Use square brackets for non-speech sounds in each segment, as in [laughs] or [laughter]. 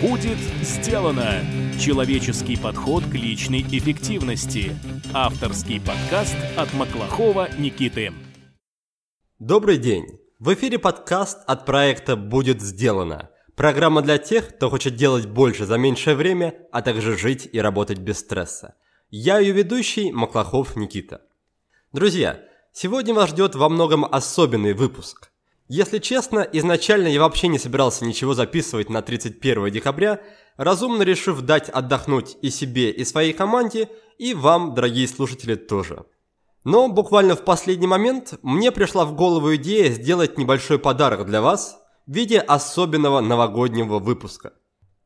Будет сделано! Человеческий подход к личной эффективности. Авторский подкаст от Маклахова Никиты. Добрый день! В эфире подкаст от проекта «Будет сделано». Программа для тех, кто хочет делать больше за меньшее время, а также жить и работать без стресса. Я ее ведущий Маклахов Никита. Друзья, сегодня вас ждет во многом особенный выпуск – если честно, изначально я вообще не собирался ничего записывать на 31 декабря, разумно решив дать отдохнуть и себе, и своей команде, и вам, дорогие слушатели, тоже. Но буквально в последний момент мне пришла в голову идея сделать небольшой подарок для вас в виде особенного новогоднего выпуска.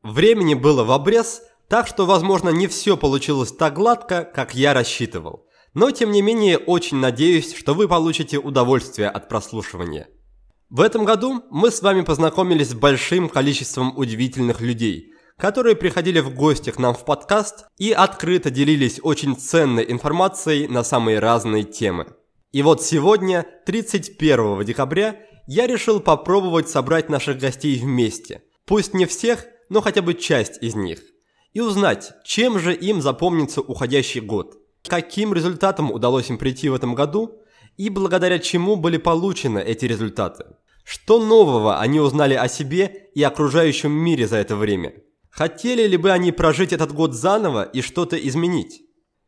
Времени было в обрез, так что, возможно, не все получилось так гладко, как я рассчитывал. Но, тем не менее, очень надеюсь, что вы получите удовольствие от прослушивания. В этом году мы с вами познакомились с большим количеством удивительных людей, которые приходили в гости к нам в подкаст и открыто делились очень ценной информацией на самые разные темы. И вот сегодня, 31 декабря, я решил попробовать собрать наших гостей вместе. Пусть не всех, но хотя бы часть из них. И узнать, чем же им запомнится уходящий год. Каким результатом удалось им прийти в этом году и благодаря чему были получены эти результаты. Что нового они узнали о себе и окружающем мире за это время? Хотели ли бы они прожить этот год заново и что-то изменить?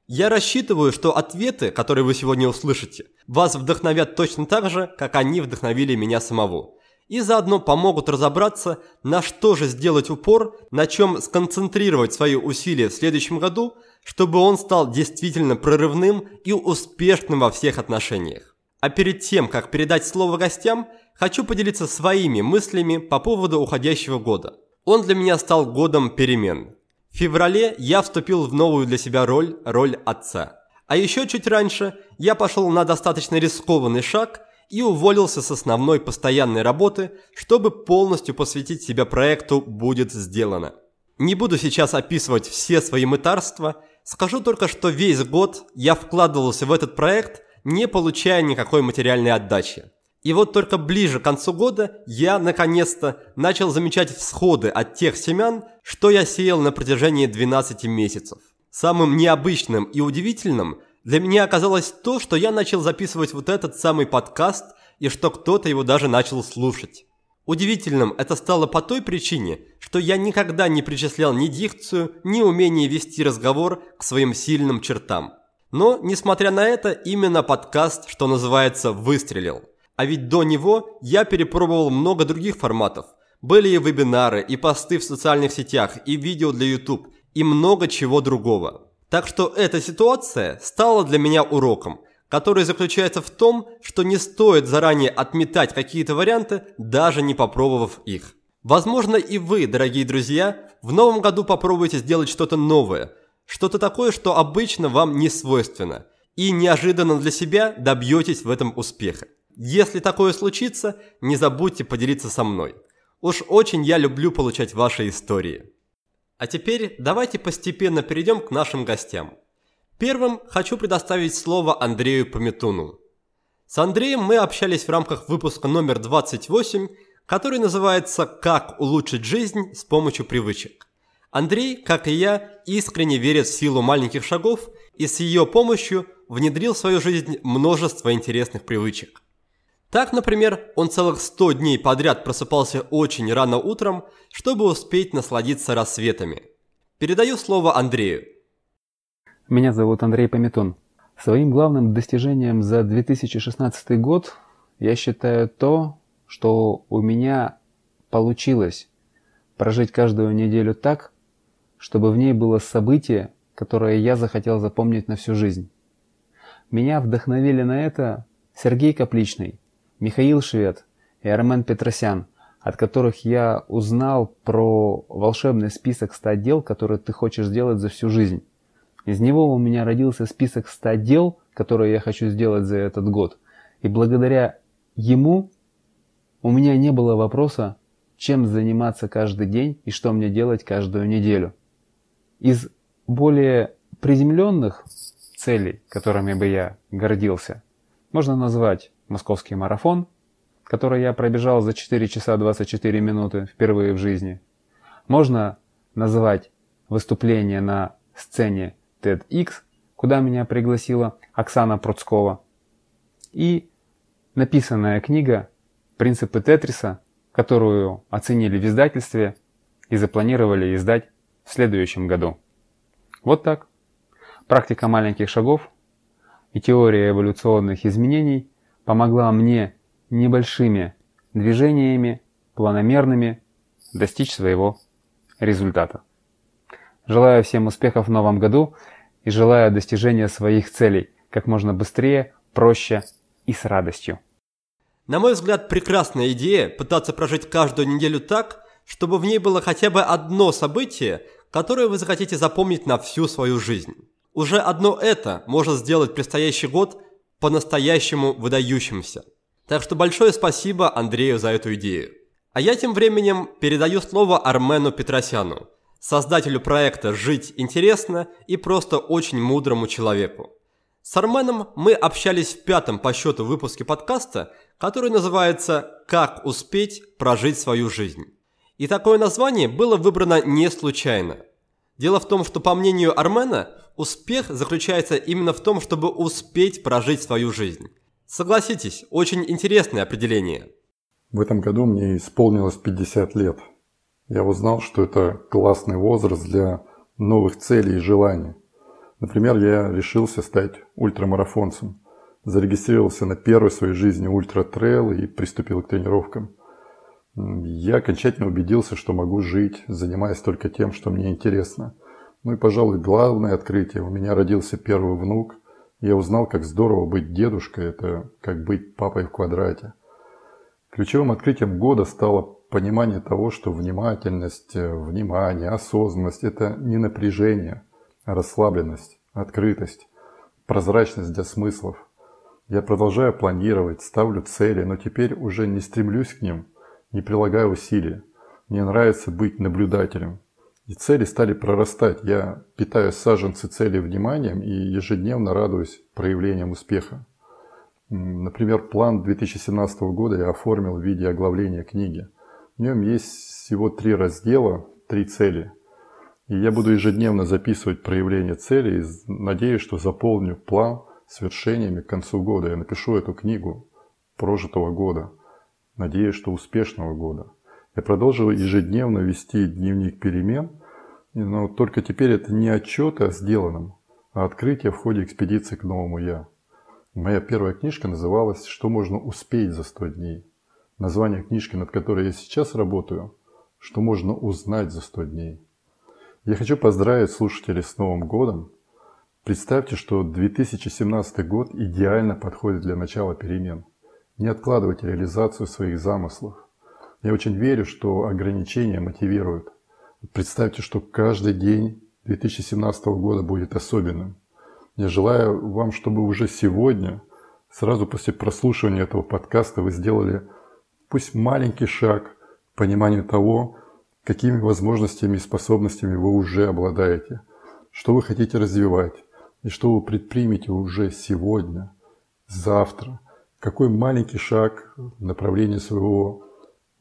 Я рассчитываю, что ответы, которые вы сегодня услышите, вас вдохновят точно так же, как они вдохновили меня самого. И заодно помогут разобраться, на что же сделать упор, на чем сконцентрировать свои усилия в следующем году, чтобы он стал действительно прорывным и успешным во всех отношениях. А перед тем, как передать слово гостям – хочу поделиться своими мыслями по поводу уходящего года. Он для меня стал годом перемен. В феврале я вступил в новую для себя роль, роль отца. А еще чуть раньше я пошел на достаточно рискованный шаг и уволился с основной постоянной работы, чтобы полностью посвятить себя проекту «Будет сделано». Не буду сейчас описывать все свои мытарства, скажу только, что весь год я вкладывался в этот проект, не получая никакой материальной отдачи. И вот только ближе к концу года я, наконец-то, начал замечать всходы от тех семян, что я сеял на протяжении 12 месяцев. Самым необычным и удивительным для меня оказалось то, что я начал записывать вот этот самый подкаст и что кто-то его даже начал слушать. Удивительным это стало по той причине, что я никогда не причислял ни дикцию, ни умение вести разговор к своим сильным чертам. Но, несмотря на это, именно подкаст, что называется, выстрелил. А ведь до него я перепробовал много других форматов. Были и вебинары, и посты в социальных сетях, и видео для YouTube, и много чего другого. Так что эта ситуация стала для меня уроком, который заключается в том, что не стоит заранее отметать какие-то варианты, даже не попробовав их. Возможно и вы, дорогие друзья, в новом году попробуете сделать что-то новое, что-то такое, что обычно вам не свойственно, и неожиданно для себя добьетесь в этом успеха. Если такое случится, не забудьте поделиться со мной. Уж очень я люблю получать ваши истории. А теперь давайте постепенно перейдем к нашим гостям. Первым хочу предоставить слово Андрею Пометуну. С Андреем мы общались в рамках выпуска номер 28, который называется «Как улучшить жизнь с помощью привычек». Андрей, как и я, искренне верит в силу маленьких шагов и с ее помощью внедрил в свою жизнь множество интересных привычек. Так, например, он целых 100 дней подряд просыпался очень рано утром, чтобы успеть насладиться рассветами. Передаю слово Андрею. Меня зовут Андрей Пометун. Своим главным достижением за 2016 год я считаю то, что у меня получилось прожить каждую неделю так, чтобы в ней было событие, которое я захотел запомнить на всю жизнь. Меня вдохновили на это Сергей Капличный, Михаил Швед и Армен Петросян, от которых я узнал про волшебный список 100 дел, которые ты хочешь сделать за всю жизнь. Из него у меня родился список 100 дел, которые я хочу сделать за этот год. И благодаря ему у меня не было вопроса, чем заниматься каждый день и что мне делать каждую неделю. Из более приземленных целей, которыми бы я гордился, можно назвать московский марафон, который я пробежал за 4 часа 24 минуты впервые в жизни. Можно называть выступление на сцене TEDx, куда меня пригласила Оксана Пруцкова, и написанная книга «Принципы Тетриса», которую оценили в издательстве и запланировали издать в следующем году. Вот так. Практика маленьких шагов и теория эволюционных изменений помогла мне небольшими движениями, планомерными, достичь своего результата. Желаю всем успехов в новом году и желаю достижения своих целей как можно быстрее, проще и с радостью. На мой взгляд, прекрасная идея пытаться прожить каждую неделю так, чтобы в ней было хотя бы одно событие, которое вы захотите запомнить на всю свою жизнь. Уже одно это может сделать предстоящий год по-настоящему выдающимся. Так что большое спасибо Андрею за эту идею. А я тем временем передаю слово Армену Петросяну, создателю проекта «Жить интересно» и просто очень мудрому человеку. С Арменом мы общались в пятом по счету выпуске подкаста, который называется «Как успеть прожить свою жизнь». И такое название было выбрано не случайно. Дело в том, что по мнению Армена, успех заключается именно в том, чтобы успеть прожить свою жизнь. Согласитесь, очень интересное определение. В этом году мне исполнилось 50 лет. Я узнал, что это классный возраст для новых целей и желаний. Например, я решился стать ультрамарафонцем. Зарегистрировался на первой в своей жизни ультра-трейл и приступил к тренировкам – я окончательно убедился, что могу жить, занимаясь только тем, что мне интересно. Ну и, пожалуй, главное открытие. У меня родился первый внук. Я узнал, как здорово быть дедушкой. Это как быть папой в квадрате. Ключевым открытием года стало понимание того, что внимательность, внимание, осознанность – это не напряжение, а расслабленность, открытость, прозрачность для смыслов. Я продолжаю планировать, ставлю цели, но теперь уже не стремлюсь к ним – не прилагая усилий. Мне нравится быть наблюдателем. И цели стали прорастать. Я питаю саженцы цели вниманием и ежедневно радуюсь проявлениям успеха. Например, план 2017 года я оформил в виде оглавления книги. В нем есть всего три раздела, три цели. И я буду ежедневно записывать проявления целей и надеюсь, что заполню план свершениями к концу года. Я напишу эту книгу прожитого года – Надеюсь, что успешного года. Я продолжил ежедневно вести дневник перемен, но только теперь это не отчет о сделанном, а открытие в ходе экспедиции к новому «Я». Моя первая книжка называлась «Что можно успеть за 100 дней». Название книжки, над которой я сейчас работаю «Что можно узнать за 100 дней». Я хочу поздравить слушателей с Новым годом. Представьте, что 2017 год идеально подходит для начала перемен – не откладывайте реализацию своих замыслов. Я очень верю, что ограничения мотивируют. Представьте, что каждый день 2017 года будет особенным. Я желаю вам, чтобы уже сегодня, сразу после прослушивания этого подкаста, вы сделали пусть маленький шаг к пониманию того, какими возможностями и способностями вы уже обладаете, что вы хотите развивать и что вы предпримете уже сегодня, завтра – какой маленький шаг в направлении своего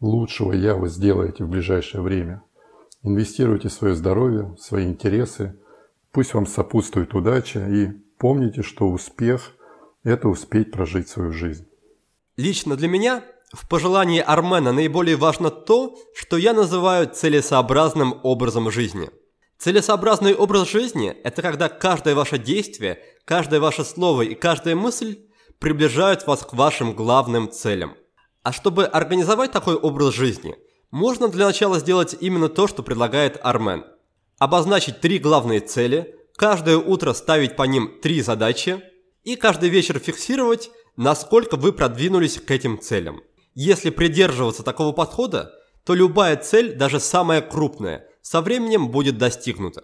лучшего «я» вы сделаете в ближайшее время. Инвестируйте в свое здоровье, в свои интересы. Пусть вам сопутствует удача и помните, что успех – это успеть прожить свою жизнь. Лично для меня в пожелании Армена наиболее важно то, что я называю целесообразным образом жизни. Целесообразный образ жизни – это когда каждое ваше действие, каждое ваше слово и каждая мысль приближают вас к вашим главным целям. А чтобы организовать такой образ жизни, можно для начала сделать именно то, что предлагает Армен. Обозначить три главные цели, каждое утро ставить по ним три задачи и каждый вечер фиксировать, насколько вы продвинулись к этим целям. Если придерживаться такого подхода, то любая цель, даже самая крупная, со временем будет достигнута.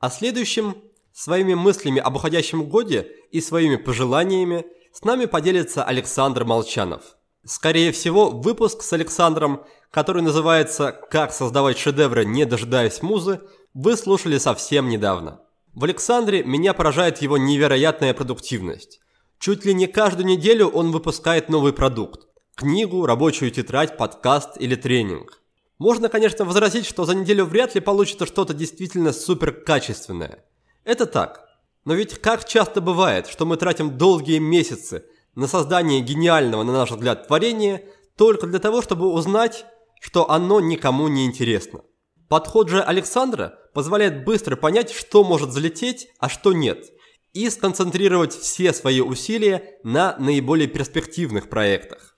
А следующим, своими мыслями об уходящем годе и своими пожеланиями с нами поделится Александр Молчанов. Скорее всего, выпуск с Александром, который называется «Как создавать шедевры, не дожидаясь музы», вы слушали совсем недавно. В Александре меня поражает его невероятная продуктивность. Чуть ли не каждую неделю он выпускает новый продукт – книгу, рабочую тетрадь, подкаст или тренинг. Можно, конечно, возразить, что за неделю вряд ли получится что-то действительно суперкачественное. Это так. Но ведь как часто бывает, что мы тратим долгие месяцы на создание гениального, на наш взгляд, творения только для того, чтобы узнать, что оно никому не интересно. Подход же Александра позволяет быстро понять, что может залететь, а что нет, и сконцентрировать все свои усилия на наиболее перспективных проектах.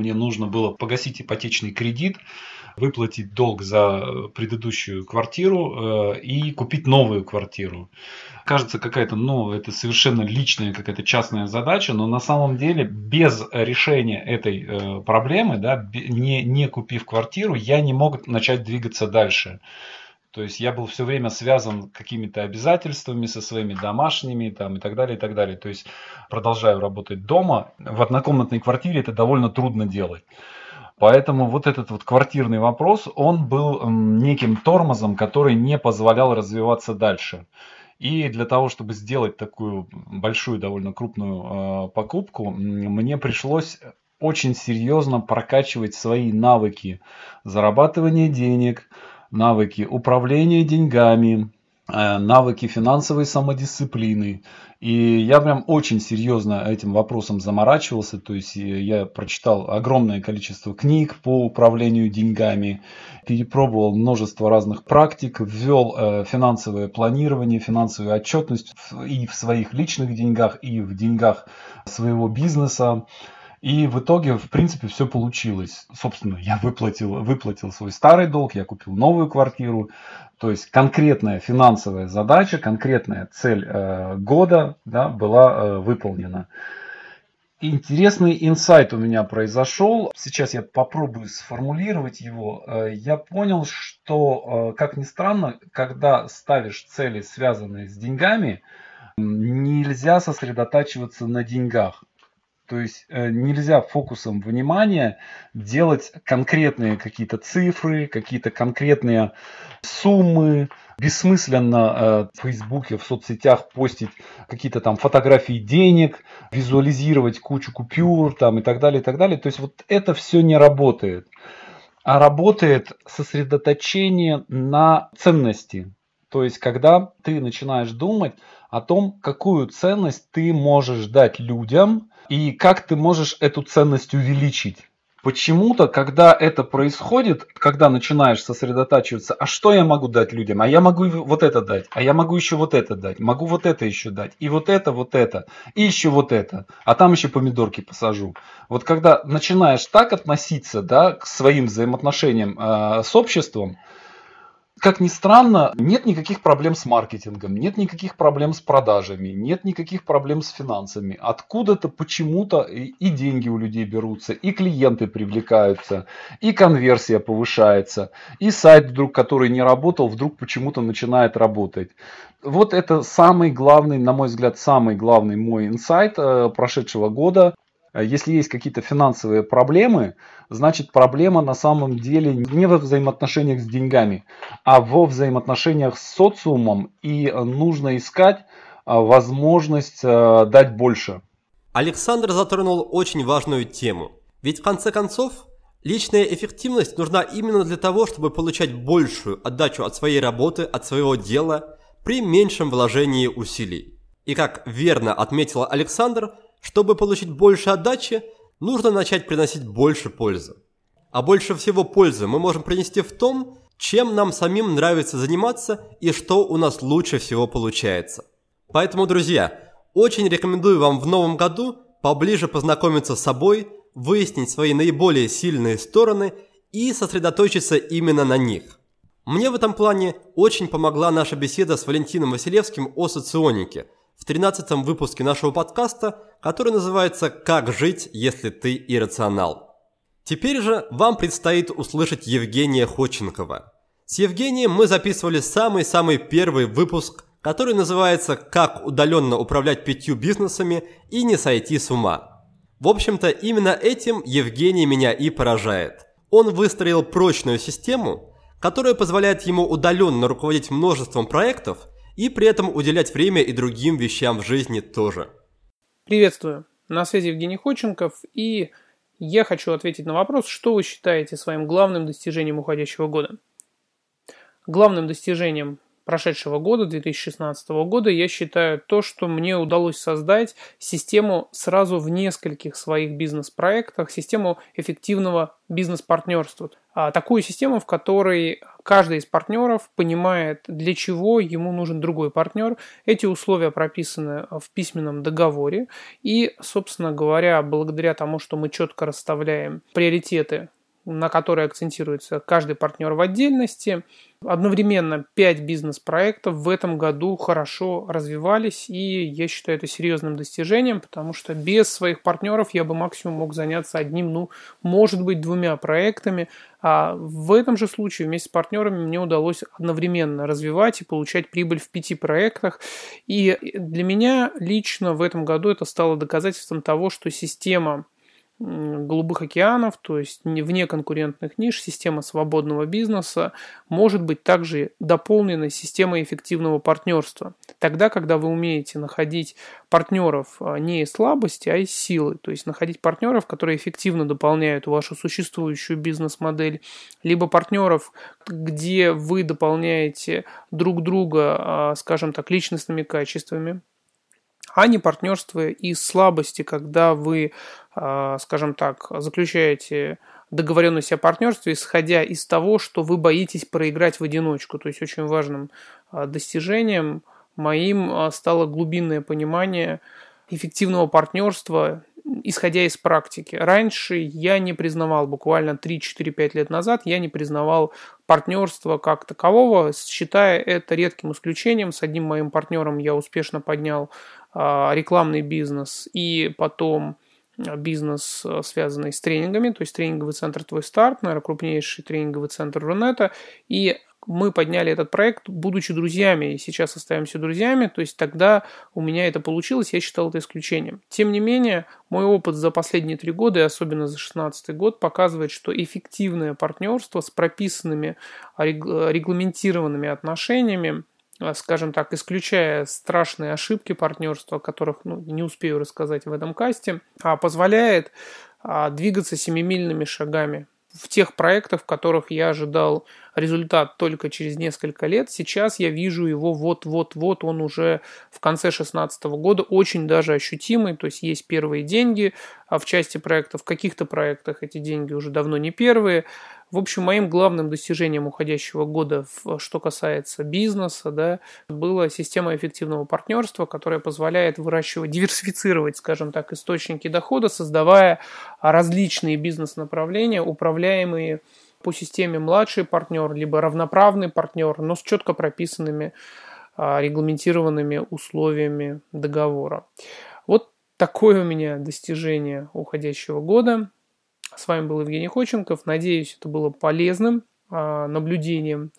Мне нужно было погасить ипотечный кредит, выплатить долг за предыдущую квартиру э, и купить новую квартиру. Кажется, какая-то, ну, это совершенно личная, какая-то частная задача, но на самом деле без решения этой э, проблемы, да, не, не купив квартиру, я не мог начать двигаться дальше. То есть я был все время связан какими-то обязательствами со своими домашними там, и так далее, и так далее. То есть продолжаю работать дома. В однокомнатной квартире это довольно трудно делать. Поэтому вот этот вот квартирный вопрос, он был неким тормозом, который не позволял развиваться дальше. И для того, чтобы сделать такую большую, довольно крупную э, покупку, мне пришлось очень серьезно прокачивать свои навыки зарабатывания денег, навыки управления деньгами, э, навыки финансовой самодисциплины. И я прям очень серьезно этим вопросом заморачивался. То есть я прочитал огромное количество книг по управлению деньгами, перепробовал множество разных практик, ввел э, финансовое планирование, финансовую отчетность и в своих личных деньгах, и в деньгах своего бизнеса. И в итоге, в принципе, все получилось. Собственно, я выплатил, выплатил свой старый долг, я купил новую квартиру. То есть конкретная финансовая задача, конкретная цель э, года да, была э, выполнена. Интересный инсайт у меня произошел. Сейчас я попробую сформулировать его. Э, я понял, что, э, как ни странно, когда ставишь цели, связанные с деньгами, нельзя сосредотачиваться на деньгах. То есть э, нельзя фокусом внимания делать конкретные какие-то цифры, какие-то конкретные суммы. Бессмысленно э, в Фейсбуке, в соцсетях постить какие-то там фотографии денег, визуализировать кучу купюр там, и так далее, и так далее. То есть вот это все не работает. А работает сосредоточение на ценности. То есть когда ты начинаешь думать о том, какую ценность ты можешь дать людям, и как ты можешь эту ценность увеличить. Почему-то, когда это происходит, когда начинаешь сосредотачиваться, а что я могу дать людям? А я могу вот это дать, а я могу еще вот это дать, могу вот это еще дать, и вот это, вот это, и еще вот это, а там еще помидорки посажу. Вот когда начинаешь так относиться да, к своим взаимоотношениям э, с обществом, как ни странно, нет никаких проблем с маркетингом, нет никаких проблем с продажами, нет никаких проблем с финансами. Откуда-то почему-то и деньги у людей берутся, и клиенты привлекаются, и конверсия повышается, и сайт вдруг, который не работал, вдруг почему-то начинает работать. Вот это самый главный, на мой взгляд, самый главный мой инсайт э, прошедшего года. Э, если есть какие-то финансовые проблемы, значит проблема на самом деле не во взаимоотношениях с деньгами, а во взаимоотношениях с социумом, и нужно искать э, возможность э, дать больше. Александр затронул очень важную тему. Ведь в конце концов, личная эффективность нужна именно для того, чтобы получать большую отдачу от своей работы, от своего дела при меньшем вложении усилий. И как верно отметил Александр, чтобы получить больше отдачи, нужно начать приносить больше пользы. А больше всего пользы мы можем принести в том, чем нам самим нравится заниматься и что у нас лучше всего получается. Поэтому, друзья, очень рекомендую вам в новом году поближе познакомиться с собой, выяснить свои наиболее сильные стороны и сосредоточиться именно на них. Мне в этом плане очень помогла наша беседа с Валентином Василевским о соционике – в 13 выпуске нашего подкаста, который называется «Как жить, если ты иррационал». Теперь же вам предстоит услышать Евгения Ходченкова. С Евгением мы записывали самый-самый первый выпуск, который называется «Как удаленно управлять пятью бизнесами и не сойти с ума». В общем-то, именно этим Евгений меня и поражает. Он выстроил прочную систему, которая позволяет ему удаленно руководить множеством проектов – и при этом уделять время и другим вещам в жизни тоже. Приветствую. На связи Евгений Ходченков и я хочу ответить на вопрос, что вы считаете своим главным достижением уходящего года. Главным достижением прошедшего года, 2016 года, я считаю то, что мне удалось создать систему сразу в нескольких своих бизнес-проектах, систему эффективного бизнес-партнерства. А, такую систему, в которой каждый из партнеров понимает, для чего ему нужен другой партнер. Эти условия прописаны в письменном договоре. И, собственно говоря, благодаря тому, что мы четко расставляем приоритеты на которые акцентируется каждый партнер в отдельности. Одновременно 5 бизнес-проектов в этом году хорошо развивались, и я считаю это серьезным достижением, потому что без своих партнеров я бы максимум мог заняться одним, ну, может быть, двумя проектами. А в этом же случае вместе с партнерами мне удалось одновременно развивать и получать прибыль в пяти проектах. И для меня лично в этом году это стало доказательством того, что система голубых океанов, то есть вне конкурентных ниш, система свободного бизнеса может быть также дополнена системой эффективного партнерства. Тогда, когда вы умеете находить партнеров а, не из слабости, а из силы, то есть находить партнеров, которые эффективно дополняют вашу существующую бизнес-модель, либо партнеров, где вы дополняете друг друга, а, скажем так, личностными качествами, а не партнерство из слабости, когда вы, скажем так, заключаете договоренность о партнерстве, исходя из того, что вы боитесь проиграть в одиночку. То есть очень важным а, достижением моим а, стало глубинное понимание эффективного партнерства, исходя из практики. Раньше я не признавал, буквально 3-4-5 лет назад, я не признавал партнерство как такового, считая это редким исключением. С одним моим партнером я успешно поднял а, рекламный бизнес и потом а, бизнес, а, связанный с тренингами, то есть тренинговый центр «Твой старт», наверное, крупнейший тренинговый центр Рунета, и мы подняли этот проект, будучи друзьями, и сейчас остаемся друзьями, то есть тогда у меня это получилось, я считал это исключением. Тем не менее, мой опыт за последние три года, и особенно за 2016 год, показывает, что эффективное партнерство с прописанными регламентированными отношениями Э, скажем так, исключая страшные ошибки партнерства, о которых ну, не успею рассказать в этом касте, а позволяет а, двигаться семимильными шагами. В тех проектах, в которых я ожидал результат только через несколько лет, сейчас я вижу его вот-вот-вот, он уже в конце 2016 года очень даже ощутимый, то есть есть первые деньги а в части проектов, в каких-то проектах эти деньги уже давно не первые, в общем, моим главным достижением уходящего года, что касается бизнеса, да, была система эффективного партнерства, которая позволяет выращивать, диверсифицировать, скажем так, источники дохода, создавая различные бизнес-направления, управляемые по системе младший партнер, либо равноправный партнер, но с четко прописанными а, регламентированными условиями договора. Вот такое у меня достижение уходящего года. С вами был Евгений Ходченков. Надеюсь, это было полезным а, наблюдением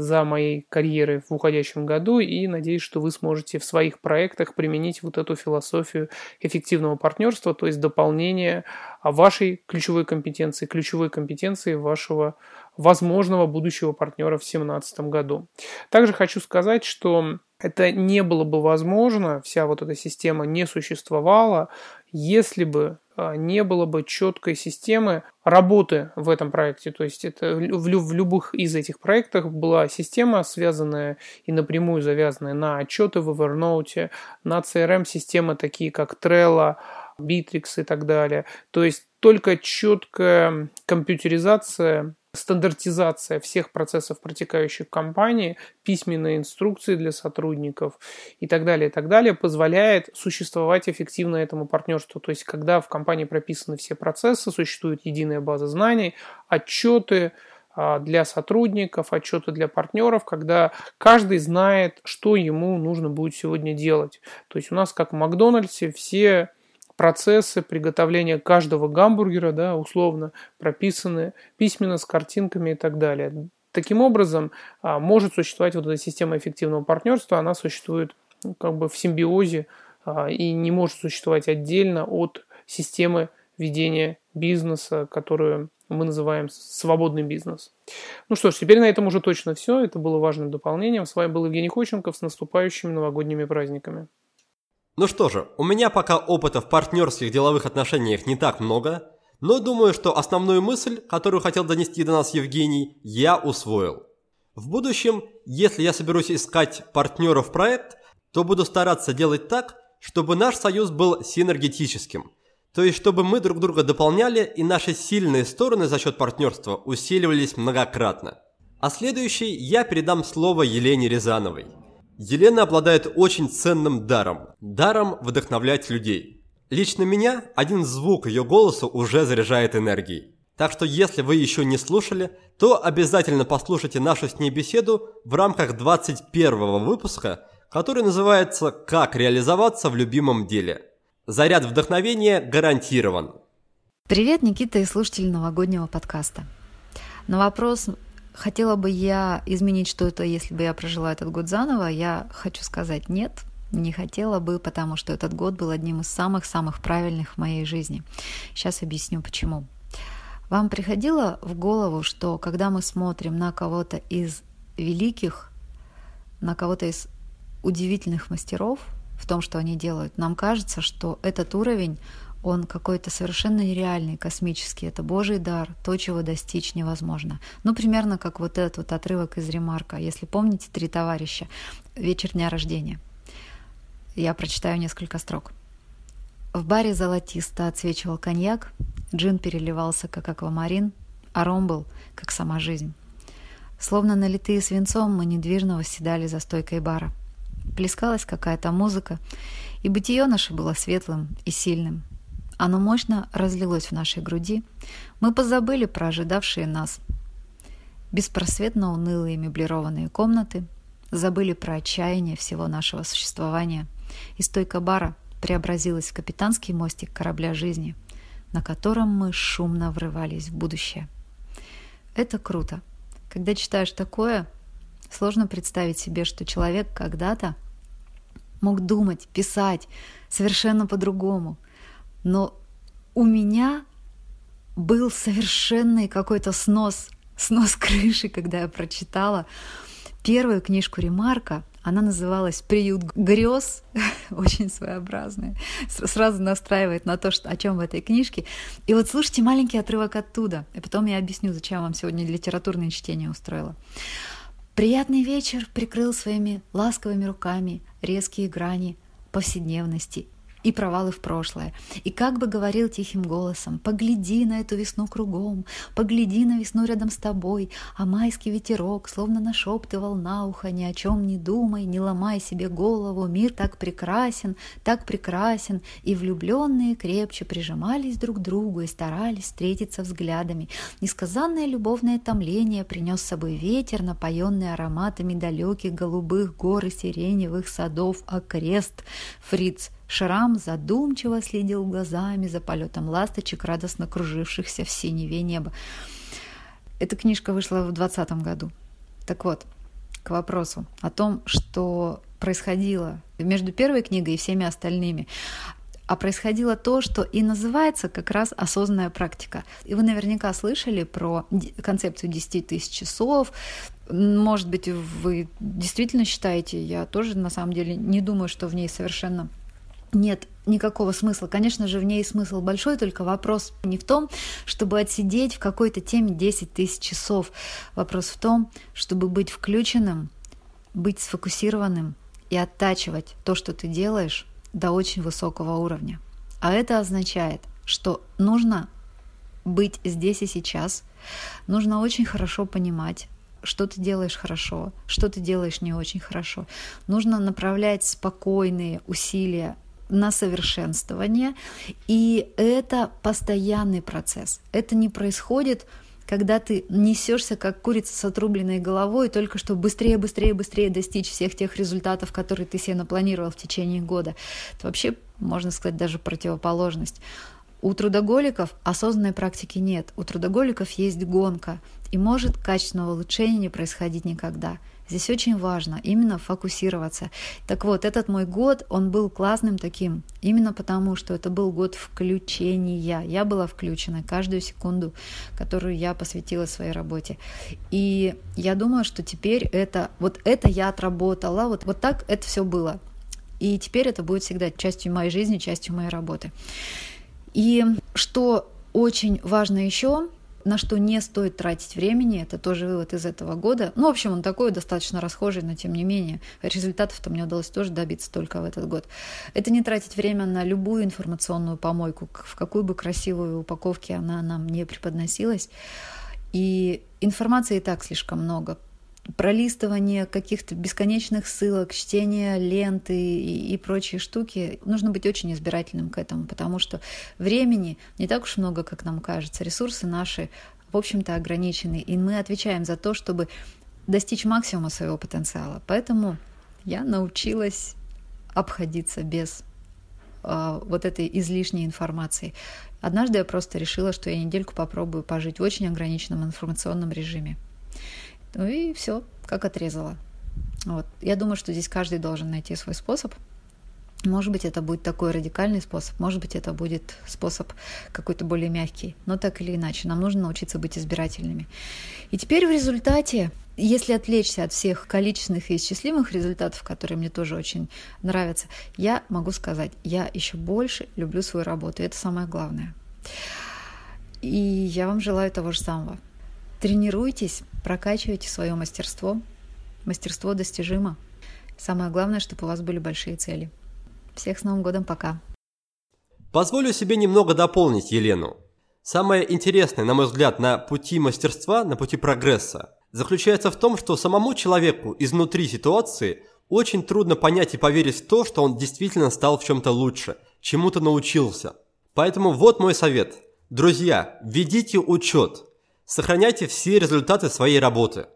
за моей карьерой в уходящем году и надеюсь, что вы сможете в своих проектах применить вот эту философию эффективного партнерства, то есть дополнения вашей ключевой компетенции, ключевой компетенции вашего возможного будущего партнера в 2017 году. Также хочу сказать, что это не было бы возможно, вся вот эта система не существовала, если бы а, не было бы четкой системы работы в этом проекте. То есть это в, в любых из этих проектов была система, связанная и напрямую завязанная на отчеты в Evernote, на CRM-системы, такие как Trello, Bittrex и так далее. То есть только четкая компьютеризация стандартизация всех процессов, протекающих в компании, письменные инструкции для сотрудников и так далее, и так далее, позволяет существовать эффективно этому партнерству. То есть, когда в компании прописаны все процессы, существует единая база знаний, отчеты, а, для сотрудников, отчеты для партнеров, когда каждый знает, что ему нужно будет сегодня делать. То есть у нас, как в Макдональдсе, все процессы приготовления каждого гамбургера, да, условно прописаны письменно с картинками и так далее. Таким образом, а, может существовать вот эта система эффективного партнерства, она существует ну, как бы в симбиозе а, и не может существовать отдельно от системы ведения бизнеса, которую мы называем свободный бизнес. Ну что ж, теперь на этом уже точно все. Это было важным дополнением. С вами был Евгений Ходченков с наступающими новогодними праздниками. Ну что же, у меня пока опыта в партнерских деловых отношениях не так много, но думаю, что основную мысль, которую хотел донести до нас Евгений, я усвоил. В будущем, если я соберусь искать партнеров в проект, то буду стараться делать так, чтобы наш союз был синергетическим. То есть, чтобы мы друг друга дополняли и наши сильные стороны за счет партнерства усиливались многократно. А следующий я передам слово Елене Рязановой. Елена обладает очень ценным даром. Даром вдохновлять людей. Лично меня один звук ее голоса уже заряжает энергией. Так что если вы еще не слушали, то обязательно послушайте нашу с ней беседу в рамках 21 выпуска, который называется «Как реализоваться в любимом деле». Заряд вдохновения гарантирован. Привет, Никита и слушатели новогоднего подкаста. На вопрос, хотела бы я изменить что-то, если бы я прожила этот год заново, я хочу сказать нет, не хотела бы, потому что этот год был одним из самых-самых правильных в моей жизни. Сейчас объясню почему. Вам приходило в голову, что когда мы смотрим на кого-то из великих, на кого-то из удивительных мастеров в том, что они делают, нам кажется, что этот уровень, он какой-то совершенно нереальный, космический. Это Божий дар, то, чего достичь невозможно. Ну, примерно как вот этот вот отрывок из ремарка. Если помните, «Три товарища», вечер дня рождения. Я прочитаю несколько строк. В баре золотисто отсвечивал коньяк, Джин переливался, как аквамарин, а ром был, как сама жизнь. Словно налитые свинцом, мы недвижно восседали за стойкой бара. Плескалась какая-то музыка, и бытие наше было светлым и сильным. Оно мощно разлилось в нашей груди. Мы позабыли про ожидавшие нас. Беспросветно унылые меблированные комнаты, забыли про отчаяние всего нашего существования. И стойка бара преобразилась в капитанский мостик корабля жизни — на котором мы шумно врывались в будущее. Это круто. Когда читаешь такое, сложно представить себе, что человек когда-то мог думать, писать совершенно по-другому. Но у меня был совершенный какой-то снос, снос крыши, когда я прочитала первую книжку Ремарка она называлась «Приют грез», [laughs] очень своеобразная, сразу настраивает на то, что, о чем в этой книжке. И вот слушайте маленький отрывок оттуда, и потом я объясню, зачем вам сегодня литературное чтение устроила. Приятный вечер прикрыл своими ласковыми руками резкие грани повседневности и провалы в прошлое. И как бы говорил тихим голосом, погляди на эту весну кругом, погляди на весну рядом с тобой, а майский ветерок словно нашептывал на ухо, ни о чем не думай, не ломай себе голову, мир так прекрасен, так прекрасен, и влюбленные крепче прижимались друг к другу и старались встретиться взглядами. Несказанное любовное томление принес с собой ветер, напоенный ароматами далеких голубых гор и сиреневых садов, а крест Фриц Шрам задумчиво следил глазами за полетом ласточек, радостно кружившихся в синеве неба. Эта книжка вышла в 2020 году. Так вот, к вопросу о том, что происходило между первой книгой и всеми остальными. А происходило то, что и называется как раз осознанная практика. И вы наверняка слышали про концепцию 10 тысяч часов. Может быть, вы действительно считаете, я тоже на самом деле не думаю, что в ней совершенно нет никакого смысла. Конечно же, в ней смысл большой, только вопрос не в том, чтобы отсидеть в какой-то теме 10 тысяч часов. Вопрос в том, чтобы быть включенным, быть сфокусированным и оттачивать то, что ты делаешь, до очень высокого уровня. А это означает, что нужно быть здесь и сейчас, нужно очень хорошо понимать, что ты делаешь хорошо, что ты делаешь не очень хорошо. Нужно направлять спокойные усилия на совершенствование. И это постоянный процесс. Это не происходит когда ты несешься как курица с отрубленной головой, только чтобы быстрее, быстрее, быстрее достичь всех тех результатов, которые ты себе напланировал в течение года. Это вообще, можно сказать, даже противоположность. У трудоголиков осознанной практики нет. У трудоголиков есть гонка. И может качественного улучшения не происходить никогда. Здесь очень важно именно фокусироваться. Так вот, этот мой год, он был классным таким, именно потому, что это был год включения. Я была включена каждую секунду, которую я посвятила своей работе. И я думаю, что теперь это, вот это я отработала, вот, вот так это все было. И теперь это будет всегда частью моей жизни, частью моей работы. И что Очень важно еще на что не стоит тратить времени, это тоже вывод из этого года. Ну, в общем, он такой достаточно расхожий, но тем не менее, результатов-то мне удалось тоже добиться только в этот год. Это не тратить время на любую информационную помойку, в какой бы красивой упаковке она нам не преподносилась. И информации и так слишком много пролистывание каких-то бесконечных ссылок, чтение ленты и, и прочие штуки, нужно быть очень избирательным к этому, потому что времени не так уж много, как нам кажется. Ресурсы наши, в общем-то, ограничены, и мы отвечаем за то, чтобы достичь максимума своего потенциала. Поэтому я научилась обходиться без э, вот этой излишней информации. Однажды я просто решила, что я недельку попробую пожить в очень ограниченном информационном режиме. Ну и все, как отрезала. Вот. Я думаю, что здесь каждый должен найти свой способ. Может быть, это будет такой радикальный способ, может быть, это будет способ какой-то более мягкий. Но так или иначе, нам нужно научиться быть избирательными. И теперь в результате, если отвлечься от всех количественных и исчислимых результатов, которые мне тоже очень нравятся, я могу сказать, я еще больше люблю свою работу. И это самое главное. И я вам желаю того же самого. Тренируйтесь, прокачивайте свое мастерство. Мастерство достижимо. Самое главное, чтобы у вас были большие цели. Всех с Новым годом, пока. Позволю себе немного дополнить Елену. Самое интересное, на мой взгляд, на пути мастерства, на пути прогресса, заключается в том, что самому человеку изнутри ситуации очень трудно понять и поверить в то, что он действительно стал в чем-то лучше, чему-то научился. Поэтому вот мой совет. Друзья, ведите учет – Сохраняйте все результаты своей работы.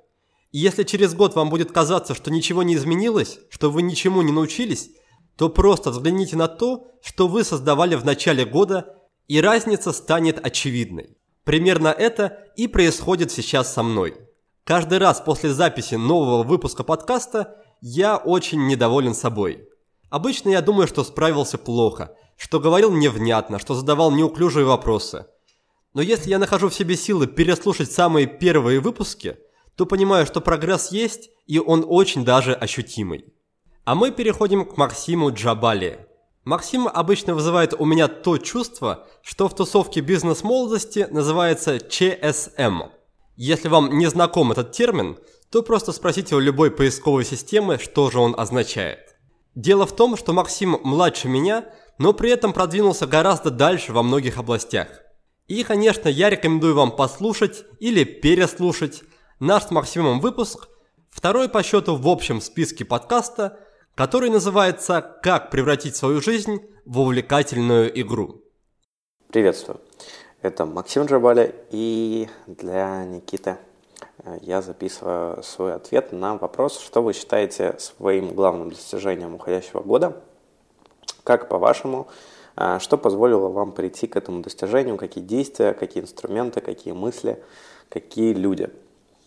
И если через год вам будет казаться, что ничего не изменилось, что вы ничему не научились, то просто взгляните на то, что вы создавали в начале года, и разница станет очевидной. Примерно это и происходит сейчас со мной. Каждый раз после записи нового выпуска подкаста я очень недоволен собой. Обычно я думаю, что справился плохо, что говорил невнятно, что задавал неуклюжие вопросы – но если я нахожу в себе силы переслушать самые первые выпуски, то понимаю, что прогресс есть, и он очень даже ощутимый. А мы переходим к Максиму Джабали. Максим обычно вызывает у меня то чувство, что в тусовке бизнес-молодости называется ЧСМ. Если вам не знаком этот термин, то просто спросите у любой поисковой системы, что же он означает. Дело в том, что Максим младше меня, но при этом продвинулся гораздо дальше во многих областях. И, конечно, я рекомендую вам послушать или переслушать наш с Максимом выпуск, второй по счету в общем списке подкаста, который называется «Как превратить свою жизнь в увлекательную игру». Приветствую. Это Максим Джабаля и для Никиты я записываю свой ответ на вопрос, что вы считаете своим главным достижением уходящего года, как по-вашему что позволило вам прийти к этому достижению, какие действия, какие инструменты, какие мысли, какие люди.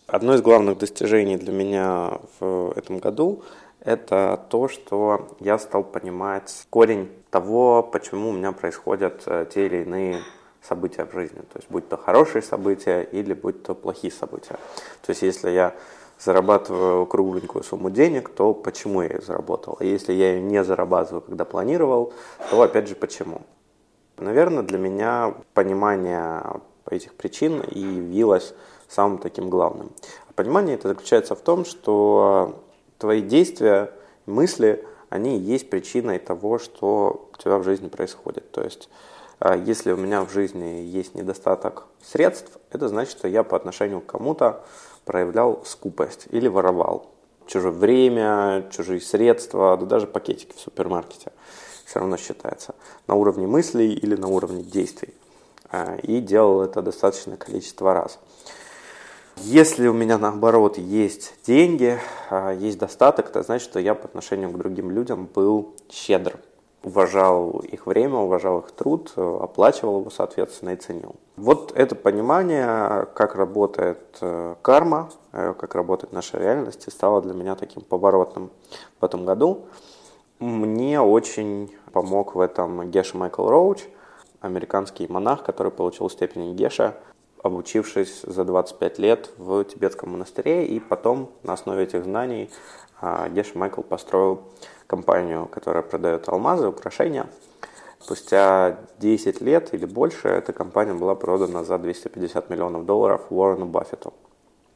Одно из главных достижений для меня в этом году – это то, что я стал понимать корень того, почему у меня происходят э, те или иные события в жизни. То есть, будь то хорошие события или будь то плохие события. То есть, если я зарабатываю кругленькую сумму денег, то почему я ее заработал? А если я ее не зарабатываю, когда планировал, то опять же почему? Наверное, для меня понимание этих причин и явилось самым таким главным. А понимание это заключается в том, что твои действия, мысли, они есть причиной того, что у тебя в жизни происходит. То есть, а, если у меня в жизни есть недостаток средств, это значит, что я по отношению к кому-то проявлял скупость или воровал. Чужое время, чужие средства, да даже пакетики в супермаркете все равно считается на уровне мыслей или на уровне действий. А, и делал это достаточное количество раз. Если у меня наоборот есть деньги, а, есть достаток, это значит, что я по отношению к другим людям был щедр уважал их время, уважал их труд, оплачивал его, соответственно, и ценил. Вот это понимание, как работает э, карма, э, как работает наша реальность, стало для меня таким поворотным в этом году. Мне очень помог в этом Геша Майкл Роуч, американский монах, который получил степень Геша, обучившись за 25 лет в тибетском монастыре, и потом на основе этих знаний а, Геша Майкл построил компанию, которая продает алмазы, украшения. Спустя 10 лет или больше эта компания была продана за 250 миллионов долларов Уоррену Баффету.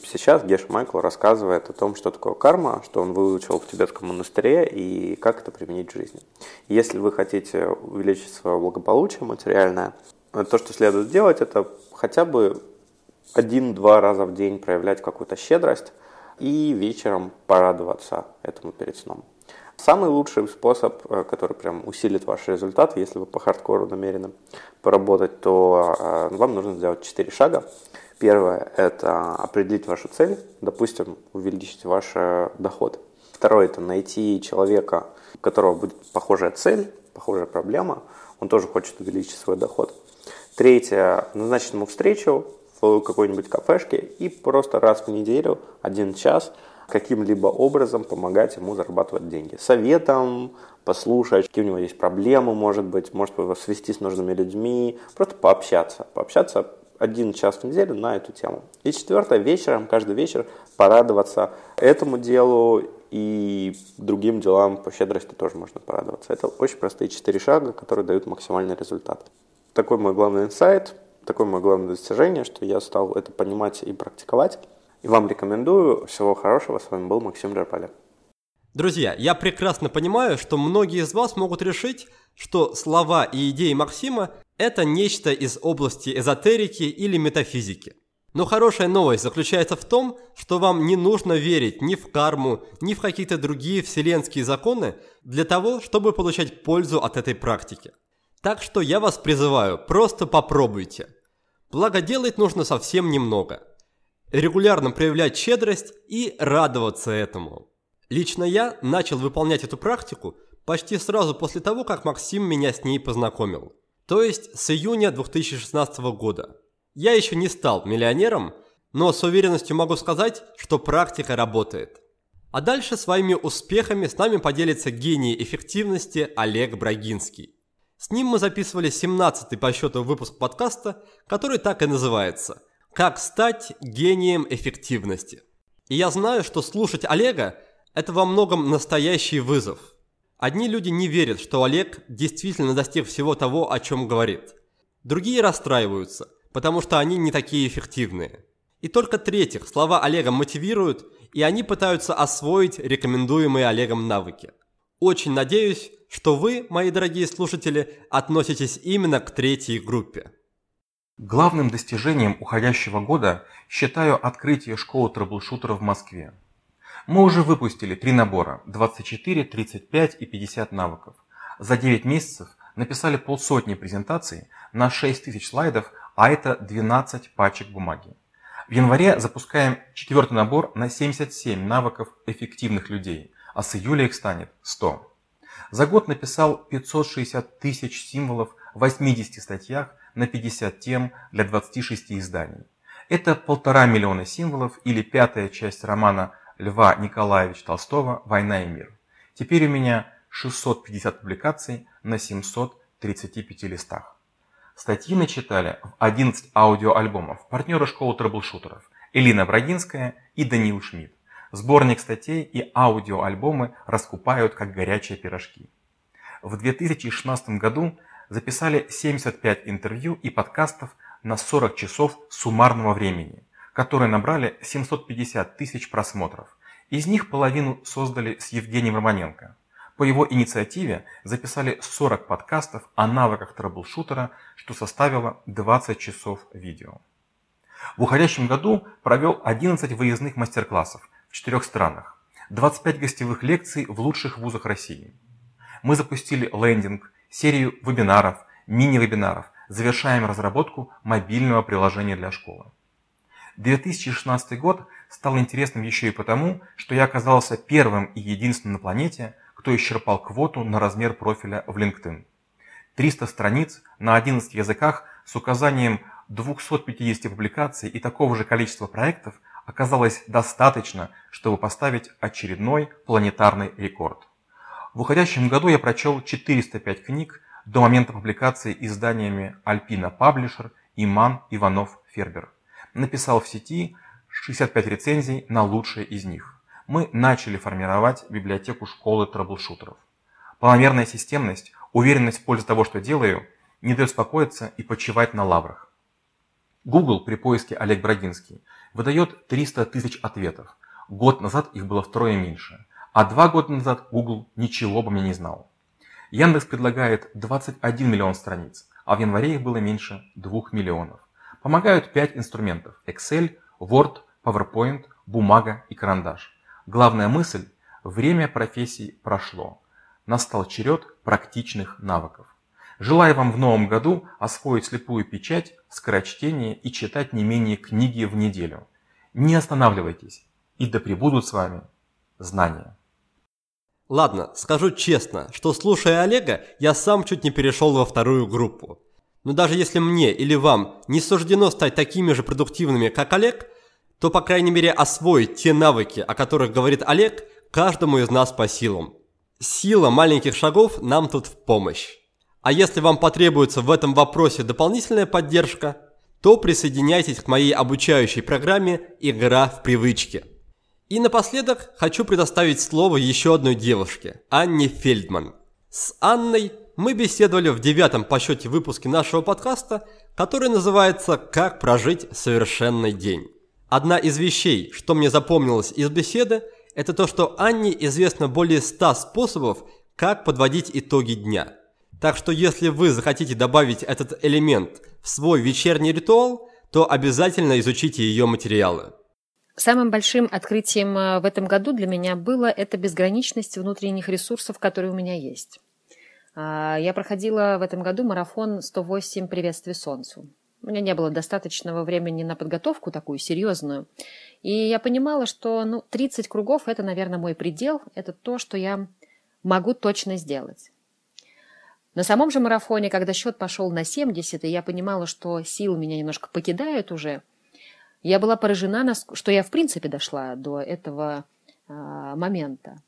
Сейчас Геш Майкл рассказывает о том, что такое карма, что он выучил в тибетском монастыре и как это применить в жизни. Если вы хотите увеличить свое благополучие материальное, то, что следует делать, это хотя бы один-два раза в день проявлять какую-то щедрость и вечером порадоваться этому перед сном. Самый лучший способ, э, который прям усилит ваш результат, если вы по хардкору намерены поработать, то э, вам нужно сделать 4 шага. Первое – это определить вашу цель, допустим, увеличить ваш э, доход. Второе – это найти человека, у которого будет похожая цель, похожая проблема, он тоже хочет увеличить свой доход. Третье – назначить ему встречу в какой-нибудь кафешке и просто раз в неделю, один час, каким-либо образом помогать ему зарабатывать деньги. Советом, послушать, какие у него есть проблемы, может быть, может его свести с нужными людьми, просто пообщаться. Пообщаться один час в неделю на эту тему. И четвертое, вечером, каждый вечер порадоваться этому делу и другим делам по щедрости тоже можно порадоваться. Это очень простые четыре шага, которые дают максимальный результат. Такой мой главный инсайт, такое мое главное достижение, что я стал это понимать и практиковать. И вам рекомендую. Всего хорошего. С вами был Максим Джарпаля. Друзья, я прекрасно понимаю, что многие из вас могут решить, что слова и идеи Максима – это нечто из области эзотерики или метафизики. Но хорошая новость заключается в том, что вам не нужно верить ни в карму, ни в какие-то другие вселенские законы для того, чтобы получать пользу от этой практики. Так что я вас призываю, просто попробуйте. Благо делать нужно совсем немного. Регулярно проявлять щедрость и радоваться этому. Лично я начал выполнять эту практику почти сразу после того, как Максим меня с ней познакомил. То есть с июня 2016 года. Я еще не стал миллионером, но с уверенностью могу сказать, что практика работает. А дальше своими успехами с нами поделится гений эффективности Олег Брагинский. С ним мы записывали 17-й по счету выпуск подкаста, который так и называется «Как стать гением эффективности». И я знаю, что слушать Олега это во многом настоящий вызов. Одни люди не верят, что Олег действительно достиг всего того, о чем говорит. Другие расстраиваются, потому что они не такие эффективные. И только третьих слова Олега мотивируют, и они пытаются освоить рекомендуемые Олегом навыки. Очень надеюсь, что вы, мои дорогие слушатели, относитесь именно к третьей группе. Главным достижением уходящего года считаю открытие школы трэблшутера в Москве. Мы уже выпустили три набора – 24, 35 и 50 навыков. За 9 месяцев написали полсотни презентаций на 6000 слайдов, а это 12 пачек бумаги. В январе запускаем четвертый набор на 77 навыков эффективных людей, а с июля их станет 100. За год написал 560 тысяч символов в 80 статьях на 50 тем для 26 изданий. Это полтора миллиона символов или пятая часть романа Льва Николаевича Толстого «Война и мир». Теперь у меня 650 публикаций на 735 листах. Статьи начитали в 11 аудиоальбомов партнеры школы трэблшутеров Элина Брагинская и Даниил Шмидт. Сборник статей и аудиоальбомы раскупают как горячие пирожки. В 2016 году записали 75 интервью и подкастов на 40 часов суммарного времени – которые набрали 750 тысяч просмотров. Из них половину создали с Евгением Романенко. По его инициативе записали 40 подкастов о навыках трэблшутера, что составило 20 часов видео. В уходящем году провел 11 выездных мастер-классов в четырех странах, 25 гостевых лекций в лучших вузах России. Мы запустили лендинг, серию вебинаров, мини-вебинаров, завершаем разработку мобильного приложения для школы. 2016 год стал интересным еще и потому, что я оказался первым и единственным на планете, кто исчерпал квоту на размер профиля в LinkedIn. 300 страниц на 11 языках с указанием 250 публикаций и такого же количества проектов оказалось достаточно, чтобы поставить очередной планетарный рекорд. В уходящем году я прочел 405 книг до момента публикации изданиями Alpina Publisher и Ман Иванов Фербер написал в сети 65 рецензий на лучшие из них. Мы начали формировать библиотеку школы трэблшутеров. Планомерная системность Уверенность в пользу того, что делаю, не дает успокоиться и почивать на лаврах. Google при поиске Олег Брагинский выдает 300 тысяч ответов. Год назад их было втрое меньше. А два года назад Google ничего обо мне не знал. Яндекс предлагает 21 миллион страниц, а в январе их было меньше 2 миллионов. Помогают 5 инструментов – Excel, Word, PowerPoint, бумага и карандаш. Главная мысль – время профессий прошло. Настал черед практичных навыков. Желаю вам в новом году освоить слепую печать, скорочтение и читать не менее книги в неделю. Не останавливайтесь, и да пребудут с вами знания. Ладно, скажу честно, что слушая Олега, я сам чуть не перешел во вторую группу. Но даже если мне или вам не суждено стать такими же продуктивными, как Олег, то, по крайней мере, освоить те навыки, о которых говорит Олег, каждому из нас по силам. Сила маленьких шагов нам тут в помощь. А если вам потребуется в этом вопросе дополнительная поддержка, то присоединяйтесь к моей обучающей программе «Игра в привычки». И напоследок хочу предоставить слово еще одной девушке, Анне Фельдман. С Анной мы беседовали в девятом по счете выпуске нашего подкаста, который называется «Как прожить совершенный день». Одна из вещей, что мне запомнилось из беседы, это то, что Анне известно более 100 способов, как подводить итоги дня. Так что если вы захотите добавить этот элемент в свой вечерний ритуал, то обязательно изучите ее материалы. Самым большим открытием э, в этом году для меня было это безграничность внутренних ресурсов, которые у меня есть. А, я проходила в этом году марафон 108 «Приветствие Солнцу». У меня не было достаточного времени на подготовку такую серьезную. И я понимала, что ну, 30 кругов – это, наверное, мой предел. Это то, что я могу точно сделать. На самом же марафоне, когда счет пошел на 70, и я понимала, что сил меня немножко покидают уже – я была поражена, что я в принципе дошла до этого а, момента.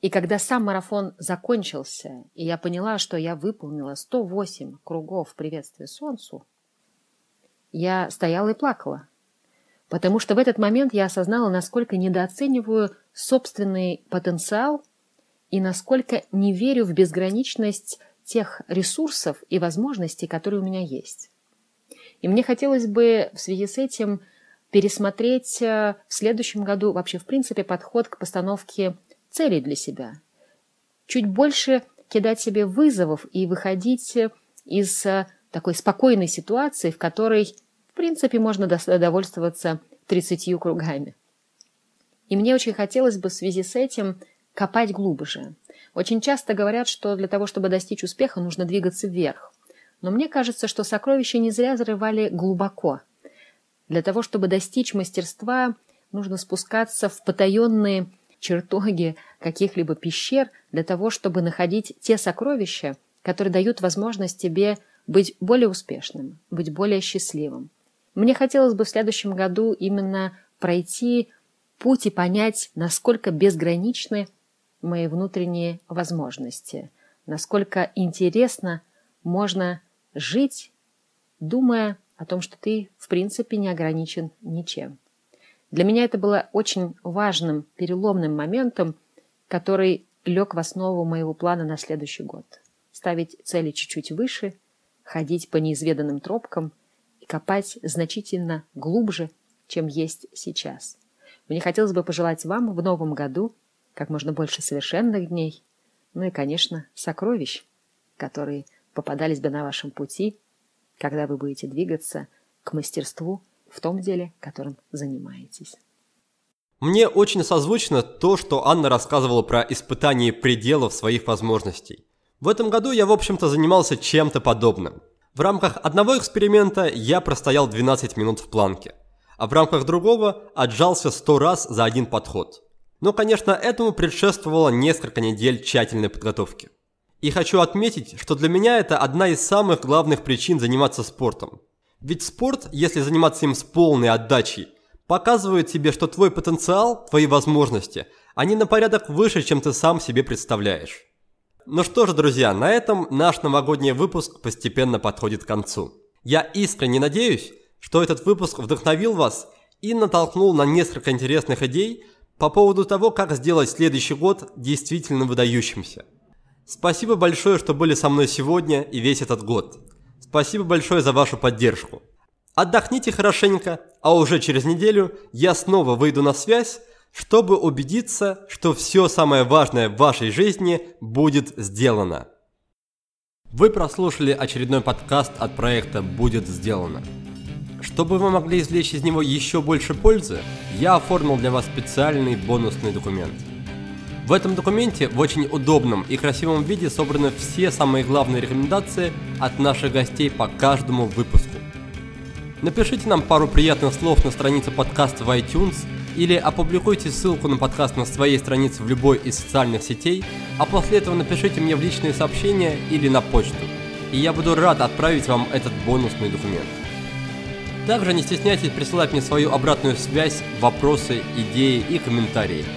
И когда сам марафон закончился, и я поняла, что я выполнила 108 кругов приветствия Солнцу, я стояла и плакала. Потому что в этот момент я осознала, насколько недооцениваю собственный потенциал и насколько не верю в безграничность тех ресурсов и возможностей, которые у меня есть. И мне хотелось бы в связи с этим пересмотреть э, в следующем году вообще, в принципе, подход к постановке целей для себя. Чуть больше кидать себе вызовов и выходить из э, такой спокойной ситуации, в которой, в принципе, можно довольствоваться 30 кругами. И мне очень хотелось бы в связи с этим копать глубже. Очень часто говорят, что для того, чтобы достичь успеха, нужно двигаться вверх. Но мне кажется, что сокровища не зря зарывали глубоко. Для того, чтобы достичь мастерства, нужно спускаться в потаенные чертоги каких-либо пещер для того, чтобы находить те сокровища, которые дают возможность тебе быть более успешным, быть более счастливым. Мне хотелось бы в следующем году именно пройти путь и понять, насколько безграничны мои внутренние возможности, насколько интересно можно жить, думая о том, что ты, в принципе, не ограничен ничем. Для меня это было очень важным, переломным моментом, который лег в основу моего плана на следующий год. Ставить цели чуть-чуть выше, ходить по неизведанным тропкам и копать значительно глубже, чем есть сейчас. Мне хотелось бы пожелать вам в новом году как можно больше совершенных дней, ну и, конечно, сокровищ, которые попадались бы на вашем пути, когда вы будете двигаться к мастерству в том деле, которым занимаетесь. Мне очень созвучно то, что Анна рассказывала про испытание пределов своих возможностей. В этом году я, в общем-то, занимался чем-то подобным. В рамках одного эксперимента я простоял 12 минут в планке, а в рамках другого отжался 100 раз за один подход. Но, конечно, этому предшествовало несколько недель тщательной подготовки. И хочу отметить, что для меня это одна из самых главных причин заниматься спортом. Ведь спорт, если заниматься им с полной отдачей, показывает тебе, что твой потенциал, твои возможности, они на порядок выше, чем ты сам себе представляешь. Ну что ж, друзья, на этом наш новогодний выпуск постепенно подходит к концу. Я искренне надеюсь, что этот выпуск вдохновил вас и натолкнул на несколько интересных идей по поводу того, как сделать следующий год действительно выдающимся – Спасибо большое, что были со мной сегодня и весь этот год. Спасибо большое за вашу поддержку. Отдохните хорошенько, а уже через неделю я снова выйду на связь, чтобы убедиться, что все самое важное в вашей жизни будет сделано. Вы прослушали очередной подкаст от проекта «Будет сделано». Чтобы вы могли извлечь из него еще больше пользы, я оформил для вас специальный бонусный документ – в этом документе в очень удобном и красивом виде собраны все самые главные рекомендации от наших гостей по каждому выпуску. Напишите нам пару приятных слов на странице подкаста в iTunes или опубликуйте ссылку на подкаст на своей странице в любой из социальных сетей, а после этого напишите мне в личные сообщения или на почту, и я буду рад отправить вам этот бонусный документ. Также не стесняйтесь присылать мне свою обратную связь, вопросы, идеи и комментарии –